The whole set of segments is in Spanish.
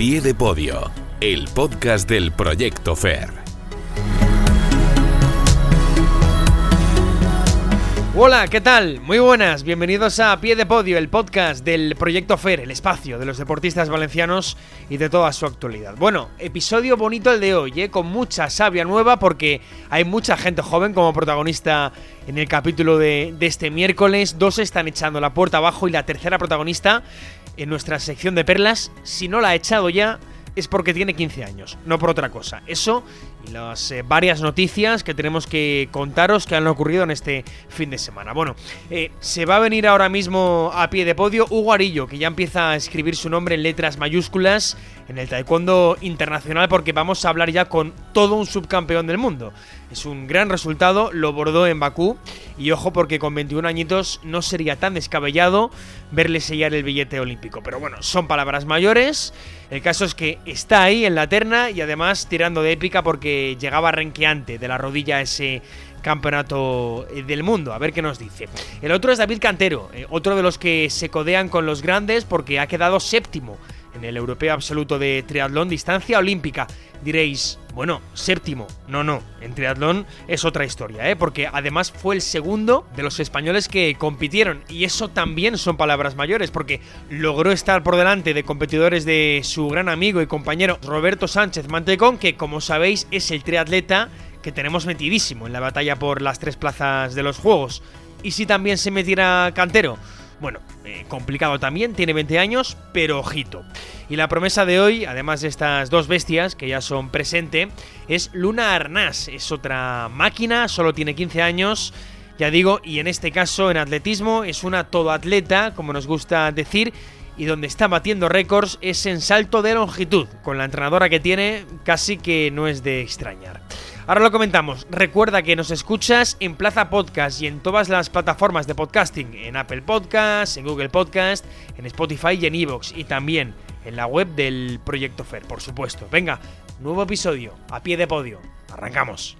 pie de podio, el podcast del Proyecto FER. Hola, ¿qué tal? Muy buenas, bienvenidos a Pie de Podio, el podcast del Proyecto FER, el espacio de los deportistas valencianos y de toda su actualidad. Bueno, episodio bonito el de hoy, ¿eh? con mucha sabia nueva porque hay mucha gente joven como protagonista en el capítulo de, de este miércoles. Dos están echando la puerta abajo y la tercera protagonista en nuestra sección de perlas, si no la ha echado ya, es porque tiene 15 años, no por otra cosa. Eso las eh, varias noticias que tenemos que contaros que han ocurrido en este fin de semana. Bueno, eh, se va a venir ahora mismo a pie de podio Hugo Arillo, que ya empieza a escribir su nombre en letras mayúsculas en el taekwondo internacional porque vamos a hablar ya con todo un subcampeón del mundo. Es un gran resultado, lo bordó en Bakú y ojo porque con 21 añitos no sería tan descabellado verle sellar el billete olímpico. Pero bueno, son palabras mayores. El caso es que está ahí en la terna y además tirando de épica porque llegaba renqueante de la rodilla ese campeonato eh, del mundo. A ver qué nos dice. El otro es David Cantero, eh, otro de los que se codean con los grandes porque ha quedado séptimo en el europeo absoluto de triatlón distancia olímpica. Diréis, bueno, séptimo. No, no, en triatlón es otra historia, ¿eh? porque además fue el segundo de los españoles que compitieron. Y eso también son palabras mayores, porque logró estar por delante de competidores de su gran amigo y compañero Roberto Sánchez Mantecón, que como sabéis es el triatleta que tenemos metidísimo en la batalla por las tres plazas de los Juegos. ¿Y si también se metiera Cantero? Bueno, eh, complicado también, tiene 20 años, pero ojito. Y la promesa de hoy, además de estas dos bestias que ya son presente, es Luna Arnaz. Es otra máquina, solo tiene 15 años, ya digo, y en este caso en atletismo es una todoatleta, como nos gusta decir, y donde está batiendo récords es en salto de longitud. Con la entrenadora que tiene, casi que no es de extrañar. Ahora lo comentamos. Recuerda que nos escuchas en Plaza Podcast y en todas las plataformas de podcasting, en Apple Podcast, en Google Podcast, en Spotify y en Evox y también en la web del Proyecto FER, por supuesto. Venga, nuevo episodio, a pie de podio. Arrancamos.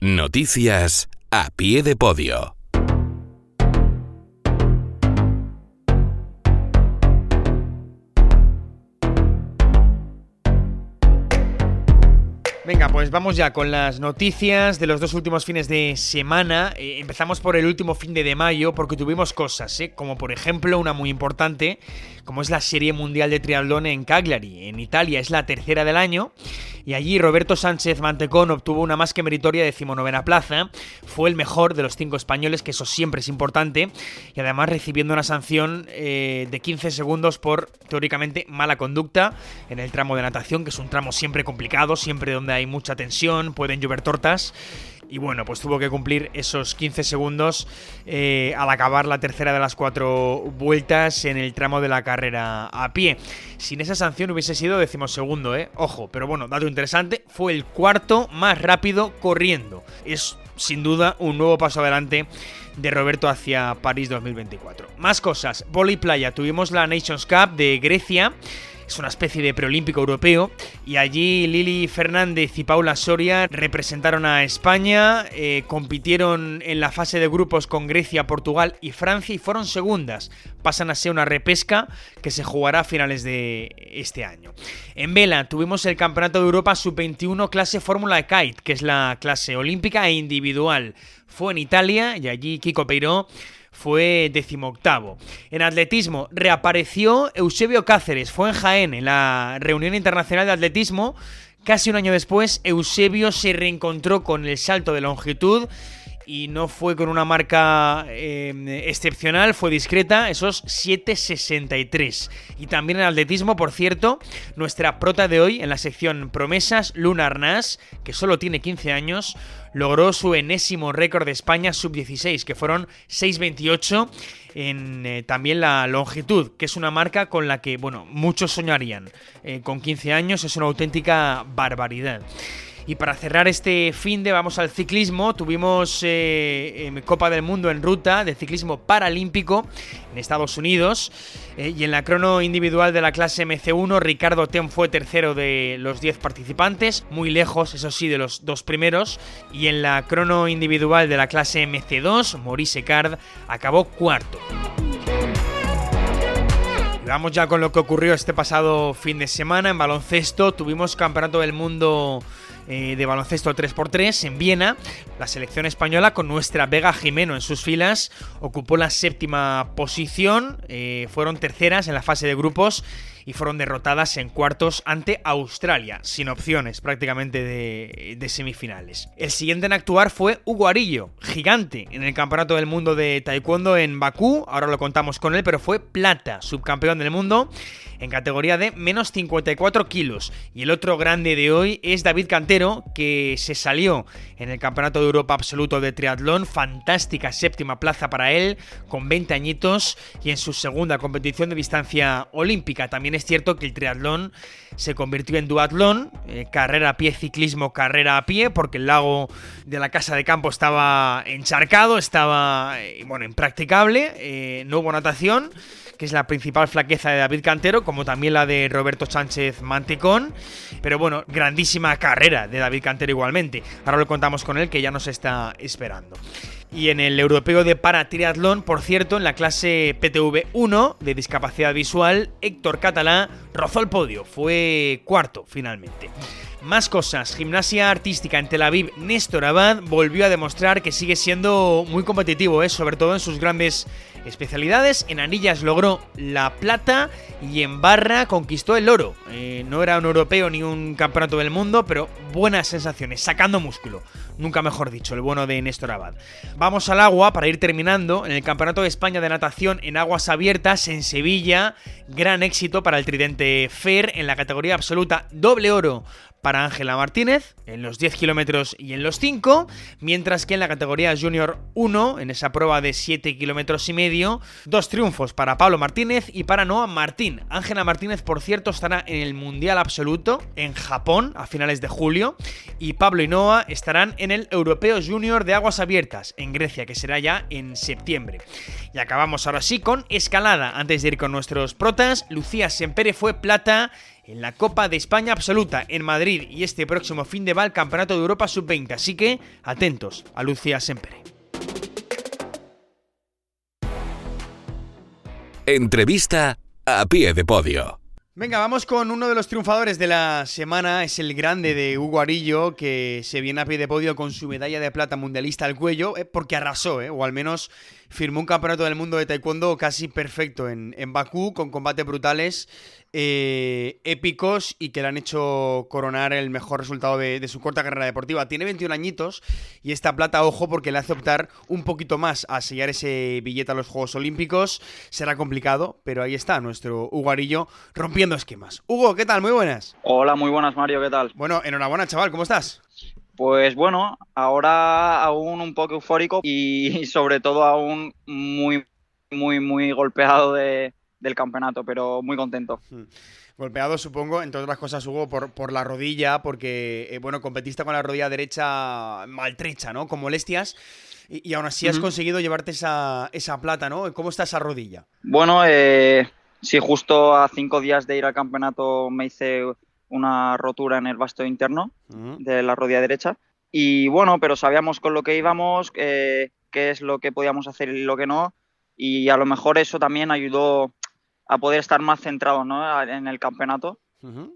Noticias a pie de podio. Pues vamos ya con las noticias de los dos últimos fines de semana. Eh, empezamos por el último fin de, de mayo porque tuvimos cosas, ¿eh? como por ejemplo una muy importante, como es la Serie Mundial de Triatlón en Cagliari, en Italia. Es la tercera del año y allí Roberto Sánchez Mantecón obtuvo una más que meritoria decimonovena plaza. Fue el mejor de los cinco españoles, que eso siempre es importante, y además recibiendo una sanción eh, de 15 segundos por teóricamente mala conducta en el tramo de natación, que es un tramo siempre complicado, siempre donde hay mucha tensión, pueden llover tortas. Y bueno, pues tuvo que cumplir esos 15 segundos eh, al acabar la tercera de las cuatro vueltas en el tramo de la carrera a pie. Sin esa sanción hubiese sido decimosegundo, ¿eh? Ojo, pero bueno, dato interesante, fue el cuarto más rápido corriendo. Es sin duda un nuevo paso adelante de Roberto hacia París 2024. Más cosas, Volley Playa, tuvimos la Nations Cup de Grecia es una especie de preolímpico europeo. Y allí Lili Fernández y Paula Soria representaron a España, eh, compitieron en la fase de grupos con Grecia, Portugal y Francia y fueron segundas. Pasan a ser una repesca que se jugará a finales de este año. En vela tuvimos el Campeonato de Europa Sub-21 clase Fórmula Kite, que es la clase olímpica e individual. Fue en Italia y allí Kiko Peiró fue decimoctavo. En atletismo reapareció Eusebio Cáceres, fue en Jaén, en la reunión internacional de atletismo. Casi un año después, Eusebio se reencontró con el salto de longitud y no fue con una marca eh, excepcional, fue discreta, esos 7.63. Y también en atletismo, por cierto, nuestra prota de hoy en la sección promesas, Luna Arnaz, que solo tiene 15 años, logró su enésimo récord de España sub-16, que fueron 6.28 en eh, también la longitud, que es una marca con la que, bueno, muchos soñarían. Eh, con 15 años es una auténtica barbaridad. Y para cerrar este fin de vamos al ciclismo. Tuvimos eh, Copa del Mundo en ruta de ciclismo paralímpico en Estados Unidos. Eh, y en la crono individual de la clase MC1, Ricardo Ten fue tercero de los 10 participantes, muy lejos, eso sí, de los dos primeros. Y en la crono individual de la clase MC2, Maurice Card acabó cuarto. vamos ya con lo que ocurrió este pasado fin de semana en baloncesto. Tuvimos Campeonato del Mundo eh, de baloncesto 3x3 en Viena. La selección española, con nuestra Vega Jimeno en sus filas, ocupó la séptima posición. Eh, fueron terceras en la fase de grupos y fueron derrotadas en cuartos ante Australia, sin opciones prácticamente de, semifinales. El siguiente en actuar fue Hugo Arillo, gigante en el Campeonato del Mundo de Taekwondo en Bakú, ahora lo contamos con él, pero fue plata, subcampeón del mundo en categoría de menos 54 kilos. Y el otro grande de hoy es David Cantero, que se salió en el Campeonato de Europa Absoluto de Triatlón, fantástica séptima plaza para él, con 20 añitos y en su segunda competición de distancia olímpica. También es cierto que el triatlón se convirtió en duatlón, eh, carrera a pie, ciclismo, carrera a pie, porque el lago de la casa de campo estaba encharcado, estaba, eh, bueno, impracticable, eh, no hubo natación que es la principal flaqueza de David Cantero, como también la de Roberto Sánchez Manticón. Pero bueno, grandísima carrera de David Cantero igualmente. Ahora lo contamos con él, que ya nos está esperando. Y en el europeo de para triatlón, por cierto, en la clase PTV 1 de discapacidad visual, Héctor Catalá rozó el podio, fue cuarto finalmente. Más cosas, gimnasia artística en Tel Aviv, Néstor Abad volvió a demostrar que sigue siendo muy competitivo, ¿eh? sobre todo en sus grandes especialidades. En anillas logró la plata y en barra conquistó el oro. Eh, no era un europeo ni un campeonato del mundo, pero buenas sensaciones, sacando músculo. Nunca mejor dicho, el bueno de Néstor Abad. Vamos al agua para ir terminando. En el Campeonato de España de Natación en aguas abiertas en Sevilla, gran éxito para el tridente Fer en la categoría absoluta, doble oro para Ángela Martínez en los 10 kilómetros y en los 5, mientras que en la categoría Junior 1, en esa prueba de 7 kilómetros y medio, dos triunfos para Pablo Martínez y para Noah Martín. Ángela Martínez, por cierto, estará en el Mundial Absoluto en Japón a finales de julio y Pablo y Noah estarán en el Europeo Junior de Aguas Abiertas en Grecia, que será ya en septiembre. Y acabamos ahora sí con escalada. Antes de ir con nuestros protas, Lucía Sempere fue plata en la Copa de España Absoluta en Madrid y este próximo fin de va el Campeonato de Europa Sub-20. Así que atentos a Lucía Sempere. Entrevista a pie de podio. Venga, vamos con uno de los triunfadores de la semana, es el grande de Hugo Arillo, que se viene a pie de podio con su medalla de plata mundialista al cuello, eh, porque arrasó, eh, o al menos firmó un campeonato del mundo de taekwondo casi perfecto en, en Bakú, con combates brutales eh, épicos y que le han hecho coronar el mejor resultado de, su corta carrera deportiva. Tiene 21 añitos y esta plata, ojo, porque le hace optar un poquito más a sellar ese billete a los Juegos Olímpicos. Será complicado, pero ahí está nuestro Hugo Arillo rompiendo esquemas. Hugo, ¿qué tal? Muy buenas. Hola, muy buenas, Mario, ¿qué tal? Bueno, enhorabuena, chaval, ¿cómo estás? Pues bueno, ahora aún un poco eufórico y sobre todo aún muy, muy, muy golpeado de, del campeonato, pero muy contento. Hmm. Golpeado, supongo, entre otras cosas, Hugo, por, por la rodilla, porque, eh, bueno, competiste con la rodilla derecha maltrecha, ¿no? Con molestias. Y, aún así has conseguido llevarte esa, esa, plata, ¿no? ¿Cómo está esa rodilla? Bueno, eh, sí, justo a cinco días de ir al campeonato me hice una rotura en el vasto interno de la rodilla derecha. Y bueno, pero sabíamos con lo que íbamos, eh, qué es lo que podíamos hacer y lo que no. Y a lo mejor eso también ayudó a poder estar más centrado ¿no? en el campeonato. Mm.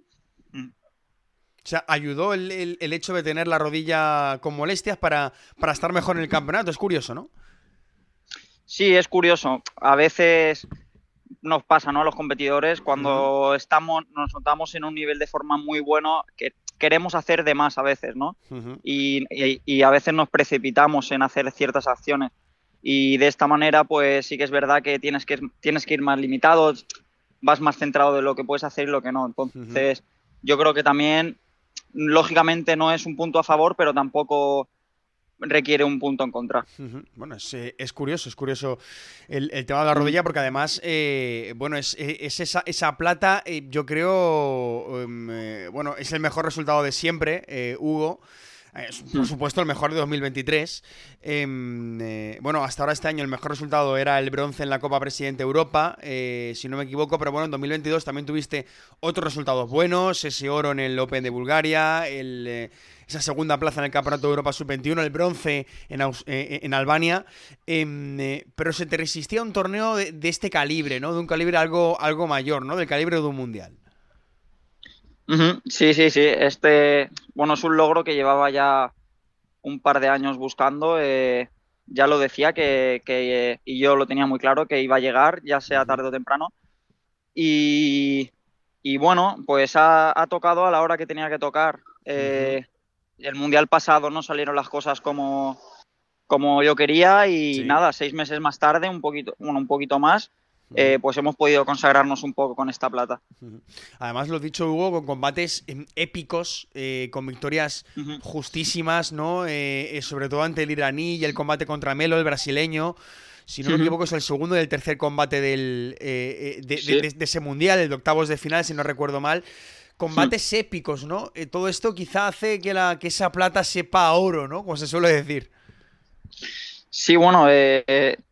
O sea, ayudó el, el, hecho de tener la rodilla con molestias para, para estar mejor en el campeonato. Es curioso, ¿no? Sí, es curioso. A veces nos pasa, ¿no? A los competidores, cuando estamos, nos notamos en un nivel de forma muy bueno, que queremos hacer de más a veces, ¿no? y, y, a veces nos precipitamos en hacer ciertas acciones y de esta manera pues sí que es verdad que tienes que, tienes que ir más limitado, vas más centrado de lo que puedes hacer y lo que no. Entonces yo creo que también, lógicamente no es un punto a favor, pero tampoco requiere un punto en contra. Bueno, es, eh, es, curioso, es curioso el, tema de la rodilla porque además, eh, bueno, es, eh, es, esa, esa plata, yo creo, em, bueno, es el mejor resultado de siempre, Hugo. Por supuesto, el mejor de 2023. Em, eh, bueno, hasta ahora este año el mejor resultado era el bronce en la Copa Presidente Europa, eh, si no me equivoco, pero bueno, en 2022 también tuviste otros resultados buenos, ese oro en el Open de Bulgaria, eh, esa segunda plaza en el Campeonato de Europa Sub-21, el bronce en, Albania, em, pero se te resistía un torneo de, de, este calibre, ¿no? De un calibre algo, algo mayor, ¿no? Del calibre de un mundial. Sí, sí, sí. Este, bueno, es un logro que llevaba ya un par de años buscando. Eh, ya lo decía que, y yo lo tenía muy claro que iba a llegar, ya sea tarde o temprano. Y, bueno, pues ha, tocado a la hora que tenía que tocar. Eh, el mundial pasado no salieron las cosas como, como yo quería y nada, seis meses más tarde, un poquito, bueno, un poquito más, eh, pues hemos podido consagrarnos un poco con esta plata. Además, lo dicho, Hugo, con combates em, épicos, eh, con victorias justísimas, ¿no? Eh, sobre todo ante el iraní y el combate contra Melo, el brasileño. Si no me equivoco, es el segundo y el tercer combate del, de, ese mundial, el de octavos de final, si no recuerdo mal. Combates épicos, ¿no? todo esto quizá hace que, la, que esa plata sepa oro, ¿no? Como se suele decir. Sí, bueno,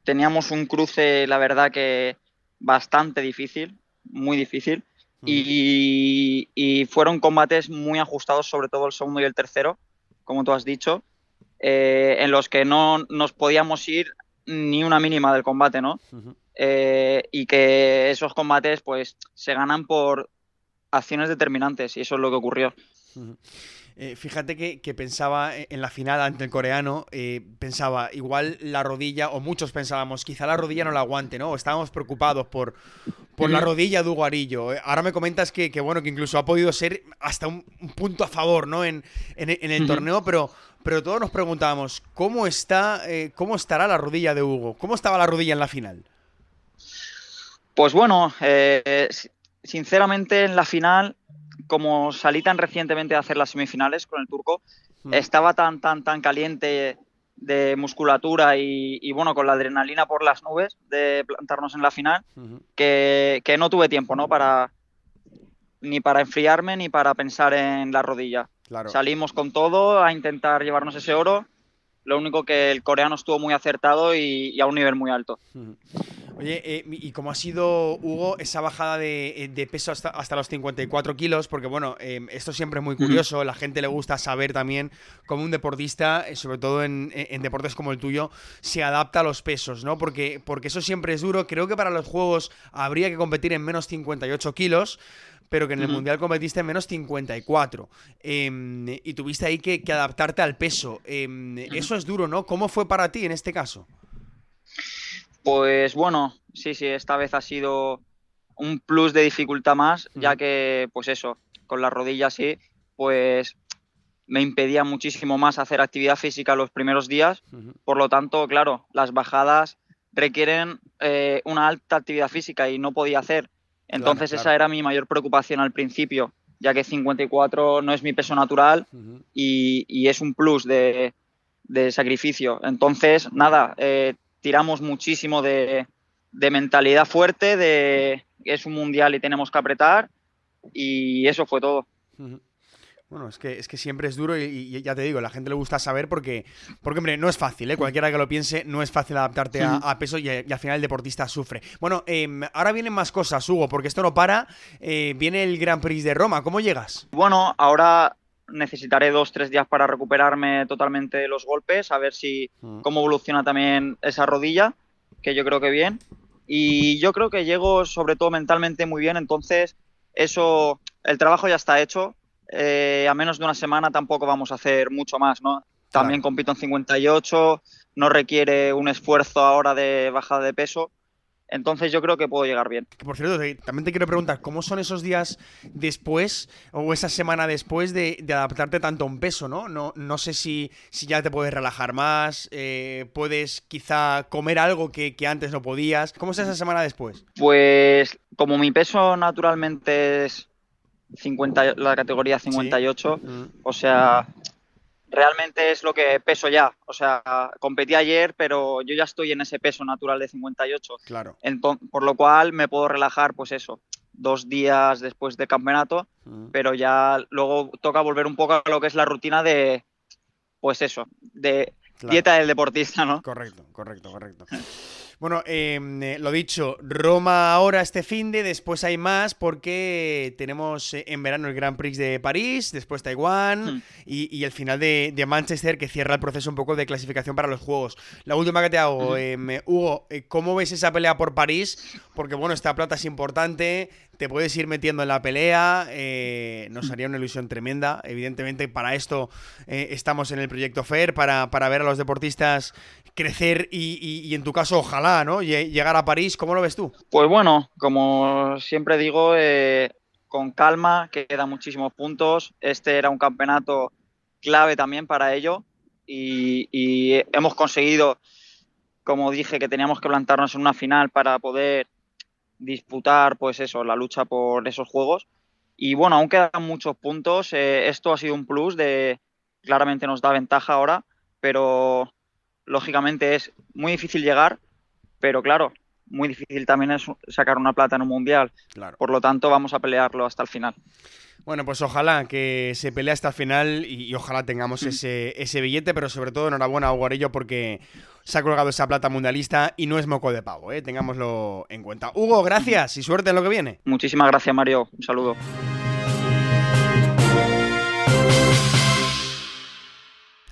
teníamos un cruce, la verdad que bastante difícil, muy difícil. Y, fueron combates muy ajustados, sobre todo el segundo y el tercero, como tú has dicho, eh, en los que no nos podíamos ir ni una mínima del combate, ¿no? Eh, y que esos combates, pues, se ganan por acciones determinantes, y eso es lo que ocurrió. Eh, fíjate que, pensaba en la final ante el coreano, eh, pensaba, igual la rodilla, o muchos pensábamos, quizá la rodilla no la aguante, ¿no? Estábamos preocupados por, por la rodilla de Hugo Arillo. Eh, ahora me comentas que, bueno, que incluso ha podido ser hasta un, punto a favor, ¿no? En, el torneo, pero, pero todos nos preguntábamos, ¿cómo, está, ¿cómo estará la rodilla de Hugo? ¿Cómo estaba la rodilla en la final? Pues bueno, sinceramente en la final como salí tan recientemente a hacer las semifinales con el turco, mm. estaba tan, tan, tan caliente de musculatura y, bueno, con la adrenalina por las nubes de plantarnos en la final, que, no tuve tiempo, ¿no? Para ni para enfriarme ni para pensar en la rodilla. Salimos con todo a intentar llevarnos ese oro. Lo único que el coreano estuvo muy acertado y, a un nivel muy alto. Oye, eh, ¿y cómo ha sido, Hugo, esa bajada de, eh, peso hasta, los 54 kilos? Porque, bueno, em, esto siempre es muy curioso. La gente le gusta saber también cómo un deportista, eh, sobre todo en, deportes como el tuyo, se adapta a los pesos, ¿no? Porque, porque eso siempre es duro. Creo que para los juegos habría que competir en menos 58 kilos pero que en el Mundial competiste en menos 54. Em, y tuviste ahí que, adaptarte al peso. Em, eso es duro, ¿no? ¿Cómo fue para ti en este caso? Pues bueno, sí, sí, esta vez ha sido un plus de dificultad más, ya que, pues eso, con la rodilla sí, pues me impedía muchísimo más hacer actividad física los primeros días. Por lo tanto, claro, las bajadas requieren eh, una alta actividad física y no podía hacer. Entonces esa era mi mayor preocupación al principio, ya que 54 no es mi peso natural y, es un plus de, sacrificio. Entonces, nada, eh, tiramos muchísimo de, mentalidad fuerte, de es un mundial y tenemos que apretar, y eso fue todo. Bueno, es que, es que siempre es duro y, ya te digo, la gente le gusta saber porque, porque hombre, no es fácil, ¿eh? cualquiera que lo piense, no es fácil adaptarte a, peso y, al final el deportista sufre. Bueno, em, ahora vienen más cosas, Hugo, porque esto no para. Eh, viene el Gran Prix de Roma, ¿cómo llegas? Bueno, ahora necesitaré dos, tres días para recuperarme totalmente de los golpes, a ver si mm. cómo evoluciona también esa rodilla, que yo creo que bien. Y yo creo que llego sobre todo mentalmente muy bien, entonces eso, el trabajo ya está hecho. Eh, a menos de una semana tampoco vamos a hacer mucho más, ¿no? También compito en 58, no requiere un esfuerzo ahora de bajada de peso entonces yo creo que puedo llegar bien. Por cierto, también te quiero preguntar, ¿cómo son esos días después o esa semana después de, adaptarte tanto a un peso, ¿no? No, no sé si, si ya te puedes relajar más, eh, puedes quizá comer algo que, antes no podías. ¿Cómo es esa semana después? Pues como mi peso naturalmente es 50, la categoría 58, mm. o sea, realmente es lo que peso ya. O sea, competí ayer, pero yo ya estoy en ese peso natural de 58. Claro. por lo cual me puedo relajar, pues eso, dos días después de campeonato, pero ya luego toca volver un poco a lo que es la rutina de, pues eso, de dieta del deportista, ¿no? Correcto, correcto, correcto. Bueno, em, eh, lo dicho, Roma ahora este fin de, después hay más porque tenemos eh, en verano el Grand Prix de París, después Taiwán Hmm. y, y el final de, de Manchester que cierra el proceso un poco de clasificación para los Juegos. La última que te hago, em, eh, Hugo, eh, ¿cómo ves esa pelea por París? Porque bueno, esta plata es importante, te puedes ir metiendo en la pelea, eh, nos haría una ilusión tremenda. Evidentemente para esto eh, estamos en el proyecto FAIR, para, para ver a los deportistas crecer y, en tu caso, ojalá, ¿no? Lle- Llegar a París, ¿cómo lo ves tú? Pues bueno, como siempre digo, eh, con calma, que quedan muchísimos puntos. Este era un campeonato clave también para ello y hemos conseguido, como dije, que teníamos que plantarnos en una final para poder disputar, pues eso, la lucha por esos juegos. Y bueno, aún quedan muchos puntos. eh, esto ha sido un plus de, claramente nos da ventaja ahora, pero lógicamente es muy difícil llegar, pero claro, muy difícil también es sacar una plata en un mundial. Claro. Por lo tanto, vamos a pelearlo hasta el final. Bueno, pues ojalá que se pelee hasta el final y, y ojalá tengamos ese, ese billete, pero sobre todo enhorabuena a Hugo Arillo porque se ha colgado esa plata mundialista y no es moco de pavo, ¿eh? tengámoslo en cuenta. Hugo, gracias y suerte en lo que viene. Muchísimas gracias, Mario. Un saludo.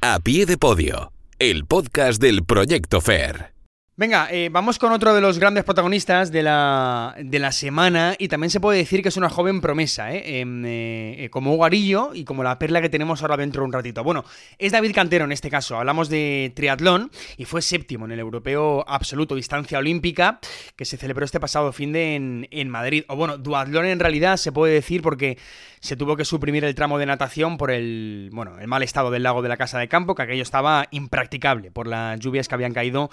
A pie de podio, el podcast del Proyecto Fair. Venga, eh, vamos con otro de los grandes protagonistas de la, de la semana y también se puede decir que es una joven promesa, ¿eh? Em, eh, eh, como Hugo Arillo y como la perla que tenemos ahora dentro de un ratito. Bueno, es David Cantero en este caso, hablamos de triatlón y fue séptimo en el europeo absoluto distancia olímpica que se celebró este pasado fin de en, en Madrid. O bueno, duatlón en realidad se puede decir porque se tuvo que suprimir el tramo de natación por el, bueno, el mal estado del lago de la Casa de Campo, que aquello estaba impracticable por las lluvias que habían caído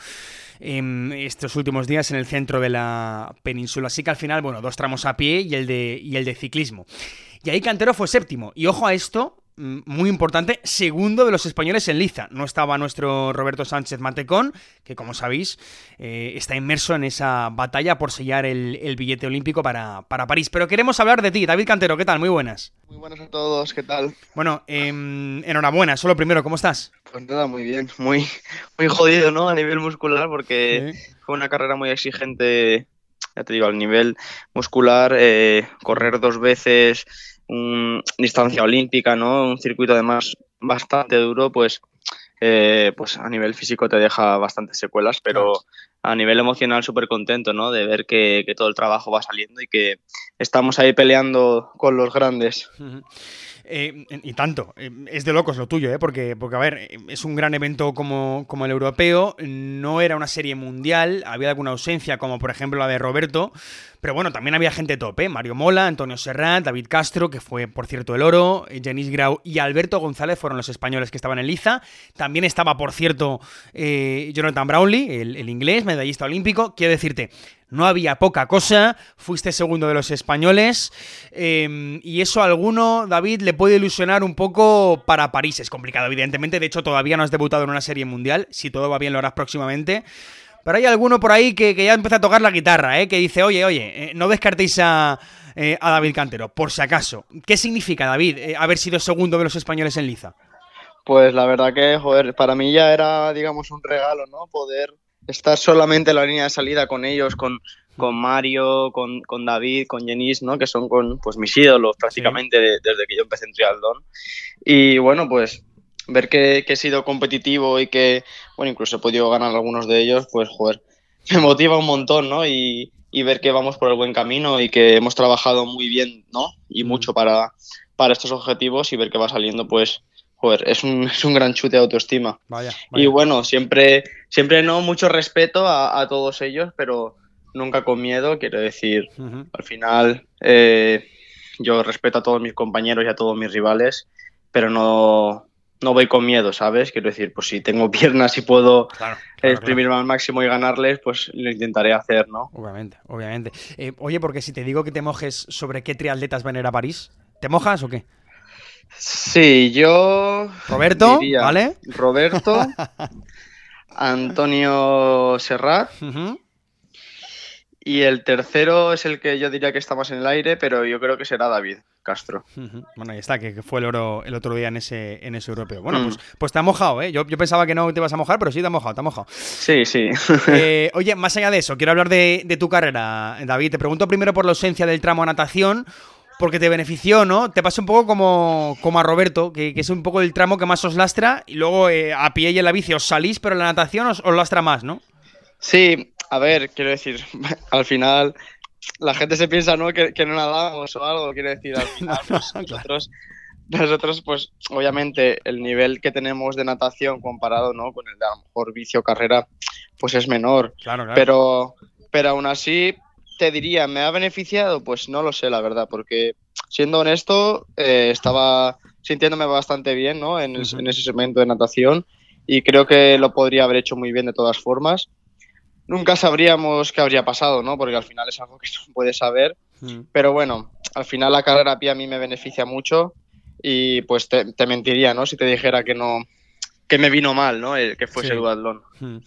en estos últimos días en el centro de la península. Así que al final, bueno, dos tramos a pie y el de, y el de ciclismo. Y ahí Cantero fue séptimo. Y ojo a esto, muy importante, segundo de los españoles en liza. No estaba nuestro Roberto Sánchez Mantecón, que como sabéis eh, está inmerso en esa batalla por sellar el, el billete olímpico para, para París. Pero queremos hablar de ti, David Cantero, ¿qué tal? Muy buenas. Muy buenas a todos, ¿qué tal? Bueno, em, enhorabuena, solo primero, ¿cómo estás? Pues nada, muy bien, muy, muy jodido, ¿no? A nivel muscular, porque fue una carrera muy exigente, ya te digo, al nivel muscular, eh, correr dos veces, un, distancia olímpica, ¿no? Un circuito además bastante duro, pues, eh, pues a nivel físico te deja bastantes secuelas, pero a nivel emocional súper contento, ¿no? De ver que, que todo el trabajo va saliendo y que estamos ahí peleando con los grandes. Eh, y tanto, eh, es de locos lo tuyo, ¿eh? porque, porque, a ver, es un gran evento como, como el europeo, no era una serie mundial, había alguna ausencia, como por ejemplo la de Roberto, pero bueno, también había gente top, ¿eh? Mario Mola, Antonio Serrat, David Castro, que fue, por cierto, el oro, Jenis Grau y Alberto González fueron los españoles que estaban en liza. También estaba, por cierto, eh, Jonathan Brownlee, el, inglés, medallista olímpico. Quiero decirte, no había poca cosa, fuiste segundo de los españoles eh, y eso a alguno, David, le puede ilusionar un poco para París. Es complicado, evidentemente, de hecho todavía no has debutado en una serie mundial, si todo va bien lo harás próximamente. Pero hay alguno por ahí que, que ya empieza a tocar la guitarra, ¿eh? que dice, oye, oye, eh, no descartéis a, eh, a, David Cantero, por si acaso. ¿Qué significa, David, eh, haber sido segundo de los españoles en liza? Pues la verdad que, joder, para mí ya era, digamos, un regalo, ¿no? Poder estar solamente en la línea de salida con ellos, con, con Mario, con, con David, con Jenis, ¿no? Que son con, pues, mis ídolos prácticamente sí. de, desde que yo empecé en triatlón. Y bueno, pues ver que, que, he sido competitivo y que, bueno, incluso he podido ganar algunos de ellos, pues, joder, me motiva un montón, ¿no? Y, y ver que vamos por el buen camino y que hemos trabajado muy bien, ¿no? Y mucho para, para estos objetivos y ver que va saliendo, pues, joder, es un, es un gran chute de autoestima. Vaya, vaya. Y bueno, siempre, siempre no mucho respeto a, a, todos ellos, pero nunca con miedo, quiero decir, uh -huh. al final eh, yo respeto a todos mis compañeros y a todos mis rivales, pero no, no voy con miedo, ¿sabes? Quiero decir, pues si tengo piernas y puedo claro, claro, exprimirme claro. al máximo y ganarles, pues lo intentaré hacer, ¿no? Obviamente, obviamente. Eh, oye, porque si te digo que te mojes sobre qué triatletas van a ir a París, ¿te mojas o qué? Sí, yo. Roberto, ¿vale? Roberto, Antonio Serrat uh -huh. Y el tercero es el que yo diría que está más en el aire, pero yo creo que será David Castro. Bueno, ahí está, que, fue el oro el otro día en ese, en ese europeo. Bueno, Mm. pues, pues te ha mojado, ¿eh? Yo, yo pensaba que no te ibas a mojar, pero sí te ha mojado, te ha mojado. Sí, sí. Eh, oye, más allá de eso, quiero hablar de, de tu carrera, David. Te pregunto primero por la ausencia del tramo a natación, porque te benefició, ¿no? Te pasa un poco como, como a Roberto, que, que es un poco el tramo que más os lastra, y luego eh, a pie y en la bici os salís, pero en la natación os, os lastra más, ¿no? Sí, a ver, quiero decir, al final la gente se piensa, ¿no? Que, que no nadamos o algo, quiero decir, al final pues, nosotros, nosotros, pues obviamente el nivel que tenemos de natación comparado, ¿no? Con el de a lo mejor vicio carrera, pues es menor. Claro, claro. Pero, pero aún así, te diría, ¿me ha beneficiado? Pues no lo sé, la verdad, porque siendo honesto, eh, estaba sintiéndome bastante bien, ¿no? En, el- Ujú. en ese segmento de natación y creo que lo podría haber hecho muy bien de todas formas. Nunca sabríamos qué habría pasado, ¿no? Porque al final es algo que no puedes saber. Mm. Pero bueno, al final la carrera a pie a mí me beneficia mucho y pues te, te mentiría, ¿no? Si te dijera que no, que me vino mal, ¿no? El que fuese Sí. el duatlón. Mm.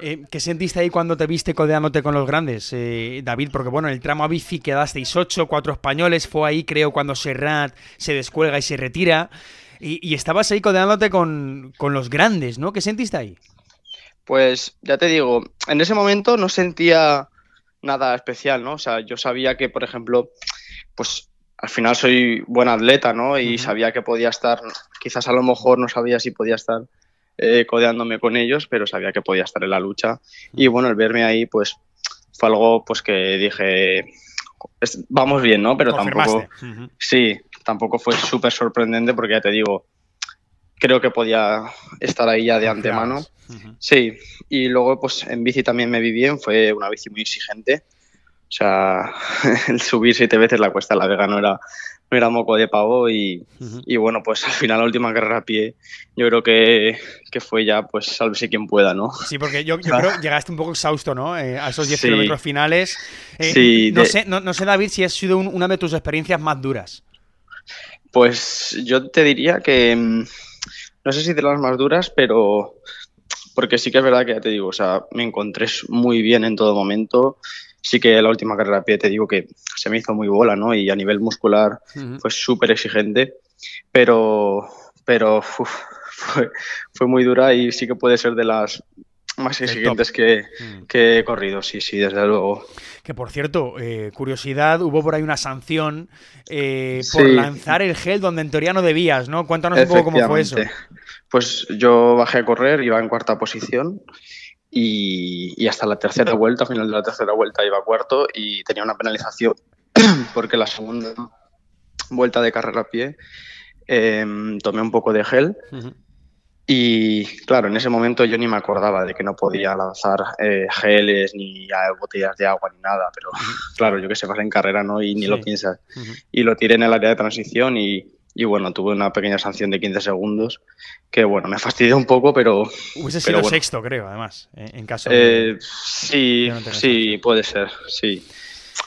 Eh, ¿Qué sentiste ahí cuando te viste codeándote con los grandes, eh, David? Porque bueno, en el tramo a bici quedasteis ocho, cuatro españoles, fue ahí creo cuando Serrat se descuelga y se retira. Y, y estabas ahí codeándote con, con los grandes, ¿no? ¿Qué sentiste ahí? Pues ya te digo, en ese momento no sentía nada especial, ¿no? O sea, yo sabía que, por ejemplo, pues al final soy buen atleta, ¿no? Y sabía que podía estar, quizás a lo mejor no sabía si podía estar eh, codeándome con ellos, pero sabía que podía estar en la lucha. Y bueno, el verme ahí, pues fue algo pues que dije, "Es- vamos bien, ¿no? Pero tampoco, sí, tampoco fue súper sorprendente porque ya te digo, creo que podía estar ahí ya de antemano. Sí, y luego pues en bici también me vi bien, fue una bici muy exigente. O sea, el subir siete veces la cuesta de la Vega no era, no era moco de pavo y, y bueno, pues al final la última carrera a pie yo creo que, que fue ya pues sálvese quien pueda, ¿no? Sí, porque yo, yo creo que llegaste un poco exhausto, ¿no? Eh, a esos 10 Sí. kilómetros finales. Eh, Sí, no, de- sé, no, no sé, David, si ha sido un- una de tus experiencias más duras. Pues yo te diría que mm, no sé si de las más duras, pero porque sí que es verdad que ya te digo, o sea, me encontré muy bien en todo momento. Sí que la última carrera a pie te digo que se me hizo muy bola, ¿no? Y a nivel muscular Ujú. fue súper exigente, pero, pero uf, fue, fue muy dura y sí que puede ser de las más exigentes que, Mm. que he corrido, sí, sí, desde luego. Que por cierto, eh, curiosidad, hubo por ahí una sanción eh, por Sí. lanzar el gel donde en teoría no debías, ¿no? Cuéntanos un poco cómo fue eso. Pues yo bajé a correr, iba en cuarta posición y, y hasta la tercera vuelta, al final de la tercera vuelta iba cuarto y tenía una penalización porque la segunda vuelta de carrera a pie em, tomé un poco de gel. Y claro, en ese momento yo ni me acordaba de que no podía lanzar eh, geles ni botellas de agua ni nada, pero claro, yo que sé, vas en carrera ¿no? y ni Sí. lo piensas y lo tiré en el área de transición y, y bueno, tuve una pequeña sanción de 15 segundos que bueno, me fastidió un poco, pero Hubiese sido bueno. sexto, creo, además, eh, en caso de... eh, sí, de no sí, sanción. puede ser, sí.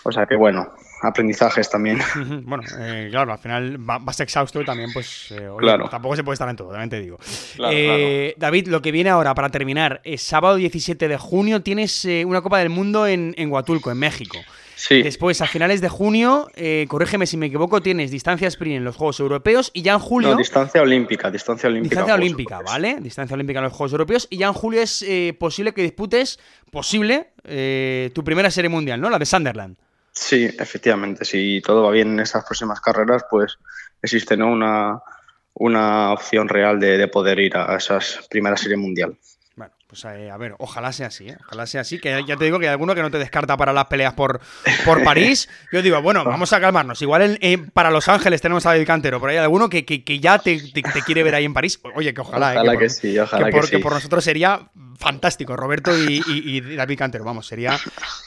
O sea que bueno, aprendizajes también. Bueno, eh, claro, al final va- vas exhausto y también, pues, eh, oye, Claro. tampoco se puede estar en todo, también te digo. Claro, Eh, David, lo que viene ahora para terminar, es sábado 17 de junio tienes una Copa del Mundo en, en Huatulco, en México. Sí, Después, a finales de junio, eh, corrígeme si me equivoco, tienes distancia sprint en los Juegos Europeos y ya en julio... no, distancia olímpica, distancia olímpica. Distancia olímpica, Europeos. ¿vale? Distancia olímpica en los Juegos Europeos. Y ya en julio es eh, posible que disputes, posible, eh, tu primera serie mundial, ¿no? La de Sunderland. Sí, efectivamente, si todo va bien en estas próximas carreras, pues existe ¿no? una, una opción real de, de poder ir a esas primeras serie mundial. Bueno, pues eh, a ver, ojalá sea así, ¿eh? Ojalá sea así, que ya te digo que hay alguno que no te descarta para las peleas por, por París. Yo digo, bueno, vamos a calmarnos. Igual en- para Los Ángeles tenemos a David Cantero, pero hay alguno que, que- que ya te, te- te quiere ver ahí en París. Oye, que ojalá, ¿eh? Ojalá por- que sí, ojalá que por, que sí. por nosotros sería fantástico, Roberto y, y- y David Cantero, vamos, sería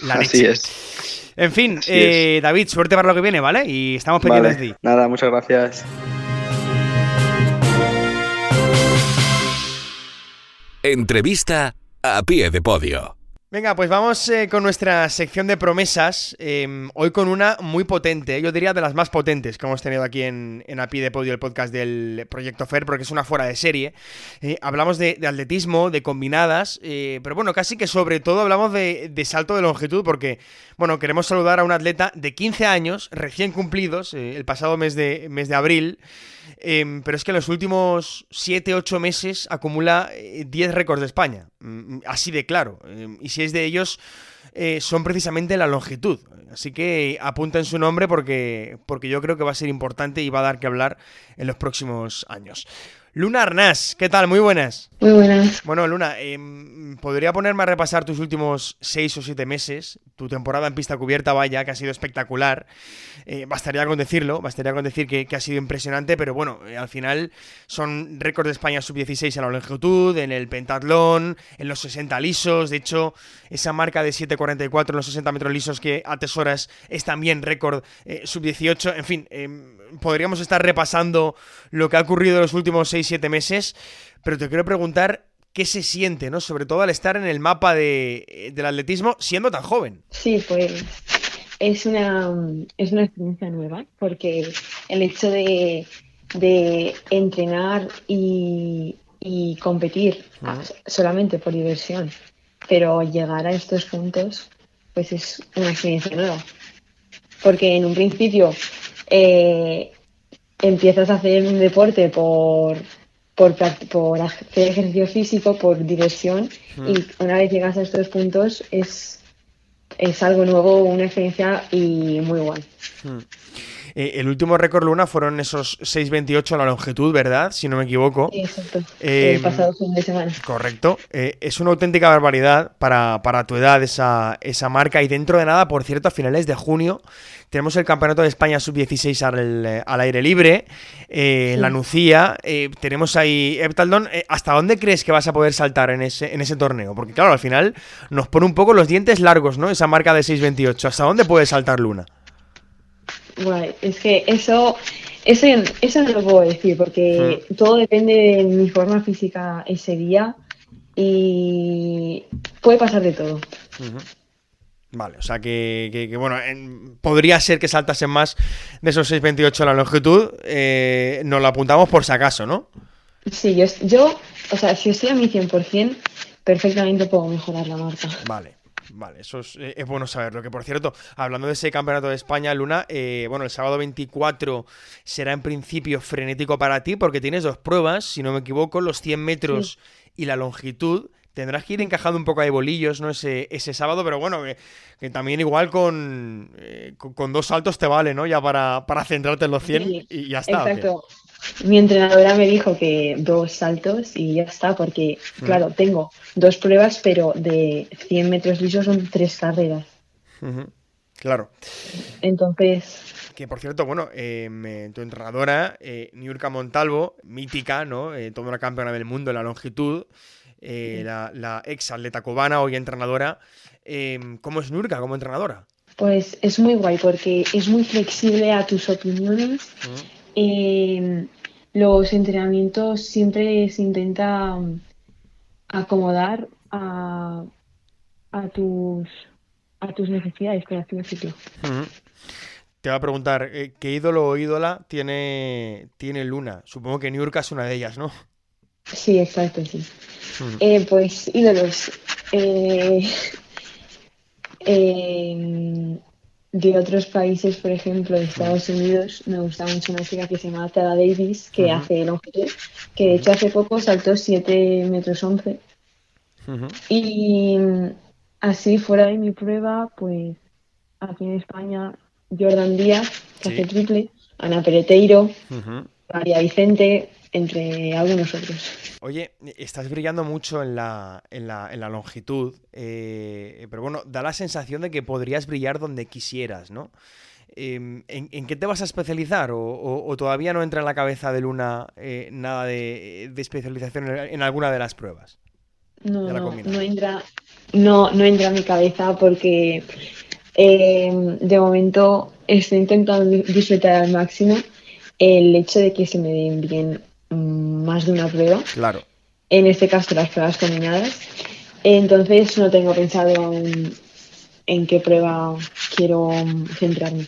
la Así leche. es. En fin, Así eh, David, suerte para lo que viene, ¿vale? Y estamos pendientes de ti. nada, muchas gracias. Entrevista a pie de podio. Venga, pues vamos eh, con nuestra sección de promesas. Em, hoy con una muy potente, yo diría de las más potentes que hemos tenido aquí en, en API de Podio, el podcast del Proyecto FER, porque es una fuera de serie. Eh, hablamos de, atletismo, de combinadas, eh, pero bueno, casi que sobre todo hablamos de, de, salto de longitud, porque bueno, queremos saludar a un atleta de 15 años, recién cumplidos, el pasado mes de, mes de abril. Em, pero es que en los últimos 7-8 meses acumula 10 récords de España. Mm, así de claro. Em, y seis de ellos eh, son precisamente la longitud. Así que apunta en su nombre porque, porque yo creo que va a ser importante y va a dar que hablar en los próximos años. Luna Arnás, ¿qué tal? Muy buenas. Muy buenas. Bueno, Luna, em, podría ponerme a repasar tus últimos seis o siete meses, tu temporada en pista cubierta, vaya, que ha sido espectacular. Eh, bastaría con decirlo, bastaría con decir que, ha sido impresionante, pero bueno, eh, al final son récords de España sub-16 en la longitud, en el pentatlón, en los 60 lisos. De hecho, esa marca de 7.44 en los 60 metros lisos que atesoras es también récord eh, sub-18. En fin, em, podríamos estar repasando lo que ha ocurrido en los últimos 6-7 meses, pero te quiero preguntar qué se siente, ¿no? Sobre todo al estar en el mapa de, del atletismo siendo tan joven. Sí, pues es una, es una experiencia nueva, porque el hecho de, de entrenar y, y competir solamente por diversión, pero llegar a estos puntos, pues es una experiencia nueva. Porque en un principio eh, empiezas a hacer un deporte por, por, por hacer ejercicio físico, por diversión, y una vez llegas a estos puntos es, es algo nuevo, una experiencia y muy guay. Mm. Eh, el último récord Luna fueron esos 6.28 a la longitud, ¿verdad? Si no me equivoco. exacto. el em, pasado fin de semana. Correcto. Eh, es una auténtica barbaridad para, tu edad esa, esa marca. Y dentro de nada, por cierto, a finales de junio tenemos el Campeonato de España Sub-16 al, eh, al, aire libre, en la Nucía. tenemos ahí Eptaldon. ¿Hasta dónde crees que vas a poder saltar en ese, en ese torneo? Porque, claro, al final nos pone un poco los dientes largos, ¿no? Esa marca de 6.28. ¿Hasta dónde puede saltar Luna? Bueno, es que eso, eso, eso no lo puedo decir porque todo depende de mi forma física ese día y puede pasar de todo. Vale, o sea que, bueno, podría ser que saltasen más de esos 6.28 a la longitud. Eh, nos lo apuntamos por si acaso, ¿no? Sí, yo, yo, o sea, si estoy a mi 100%, perfectamente puedo mejorar la marca. Vale. Vale, eso eh, es, bueno saberlo. Que por cierto, hablando de ese campeonato de España, Luna, eh, bueno, el sábado 24 será en principio frenético para ti porque tienes dos pruebas, si no me equivoco, los 100 metros y la longitud. Tendrás que ir encajando un poco de bolillos, ¿no? Ese, ese sábado, pero bueno, que, también igual eh, con, con, dos saltos te vale, ¿no? Ya para, para centrarte en los 100 y ya está. Exacto. Mi entrenadora me dijo que dos saltos y ya está, porque, mm. claro, tengo dos pruebas, pero de 100 metros lisos son tres carreras. Claro. Entonces. Que por cierto, bueno, em, tu entrenadora, eh, Niurka Montalvo, mítica, ¿no? Eh, toda una campeona del mundo en la longitud, eh, la, ex atleta cubana, hoy entrenadora. Em, ¿Cómo es Niurka como entrenadora? Pues es muy guay porque es muy flexible a tus opiniones. Eh, los entrenamientos siempre se intenta um, acomodar a, tus a tus necesidades, por así decirlo. Te va a preguntar, eh, ¿qué ídolo o ídola tiene, tiene Luna? Supongo que Niurka es una de ellas, ¿no? Sí, exacto, sí. Eh, pues ídolos. Eh, de otros países, por ejemplo, de Estados Unidos, me gusta mucho una chica que se llama Tara Davis, que hace longitud, que de hecho hace poco saltó 7 metros 11. Y así, fuera de mi prueba, pues aquí en España, Jordan Díaz, que hace triple, Ana Pereteiro, María Vicente, entre algunos otros. Oye, estás brillando mucho en la, en la, en la longitud, eh, pero bueno, da la sensación de que podrías brillar donde quisieras, ¿no? Em, ¿en, qué te vas a especializar? ¿O, todavía no entra en la cabeza de Luna eh, nada de, especialización en, alguna de las pruebas? No, no, entra, no, no entra en mi cabeza porque em, de momento estoy intentando disfrutar al máximo el hecho de que se me den bien más de una prueba. Claro. En este caso, las pruebas combinadas. Entonces no tengo pensado en, en qué prueba quiero centrarme.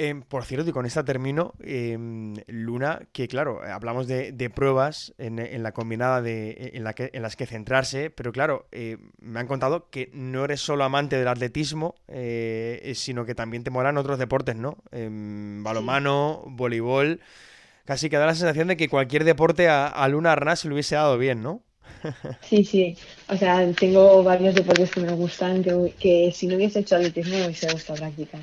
Em, por cierto, y con esta termino, em, Luna, que claro, hablamos de, pruebas en, la combinada de, en, la que, en las que centrarse, pero claro, eh, me han contado que no eres solo amante del atletismo, eh, sino que también te molan otros deportes, ¿no? Em, balomano, voleibol. Casi que da la sensación de que cualquier deporte a, a Luna Arnaz se le hubiese dado bien, ¿no? Sí, sí. O sea, tengo varios deportes que me gustan, que, que si no hubiese hecho atletismo me hubiese gustado practicar.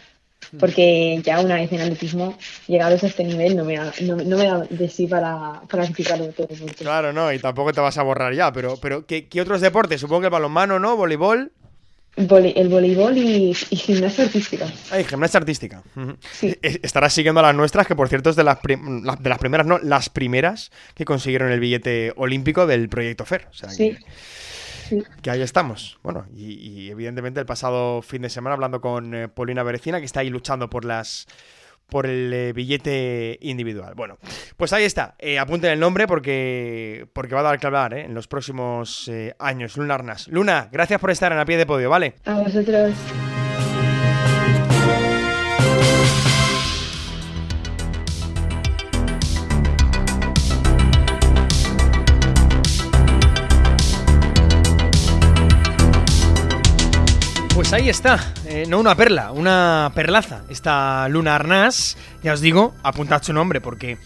Mm. Porque ya una vez en atletismo, llegados a este nivel, no me da, no, me da de sí para practicar otro deporte. Claro, no, y tampoco te vas a borrar ya, pero, pero ¿qué, qué otros deportes? Supongo que el balonmano, ¿no? ¿Voleibol? El voleibol y, gimnasia artística. Ay, gimnasia artística. Sí. Estarás siguiendo a las nuestras, que por cierto es de las, de las primeras, no, las primeras que consiguieron el billete olímpico del proyecto FER. O sea, sí que ahí estamos. Bueno, y, evidentemente el pasado fin de semana hablando con eh, Paulina Berecina, que está ahí luchando por las por el eh, billete individual. Bueno, pues ahí está. Eh, apunten el nombre porque, porque va a dar que hablar en los próximos años. Luna Arnas. Luna, gracias por estar en la pie de podio, ¿vale? A vosotros. Pues ahí está, eh, no una perla, una perlaza, esta Luna Arnás. Ya os digo, apuntad su nombre porque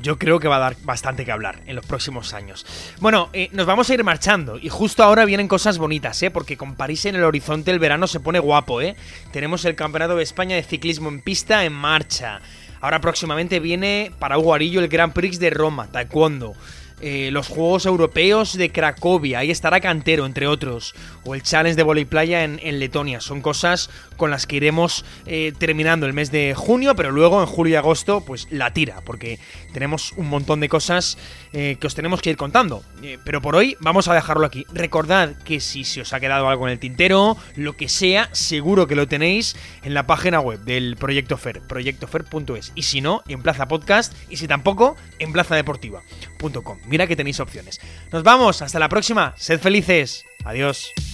yo creo que va a dar bastante que hablar en los próximos años. Bueno, eh, nos vamos a ir marchando y justo ahora vienen cosas bonitas, ¿eh? Porque con París en el horizonte el verano se pone guapo, ¿eh? Tenemos el Campeonato de España de Ciclismo en Pista en marcha. Ahora próximamente viene para Guarillo el Grand Prix de Roma, Taekwondo. Eh, los Juegos Europeos de Cracovia, ahí estará Cantero, entre otros, o el Challenge de Voley Playa en, Letonia. Son cosas con las que iremos eh, terminando el mes de junio, pero luego en julio y agosto, pues la tira, porque tenemos un montón de cosas eh, que os tenemos que ir contando. pero por hoy vamos a dejarlo aquí. Recordad que si se os ha quedado algo en el tintero, lo que sea, seguro que lo tenéis en la página web del Proyecto Fer, proyectofer.es. Y si no, en Plaza Podcast, y si tampoco, en plazadeportiva.com. Mira que tenéis opciones. Nos vamos, hasta la próxima. Sed felices. Adiós.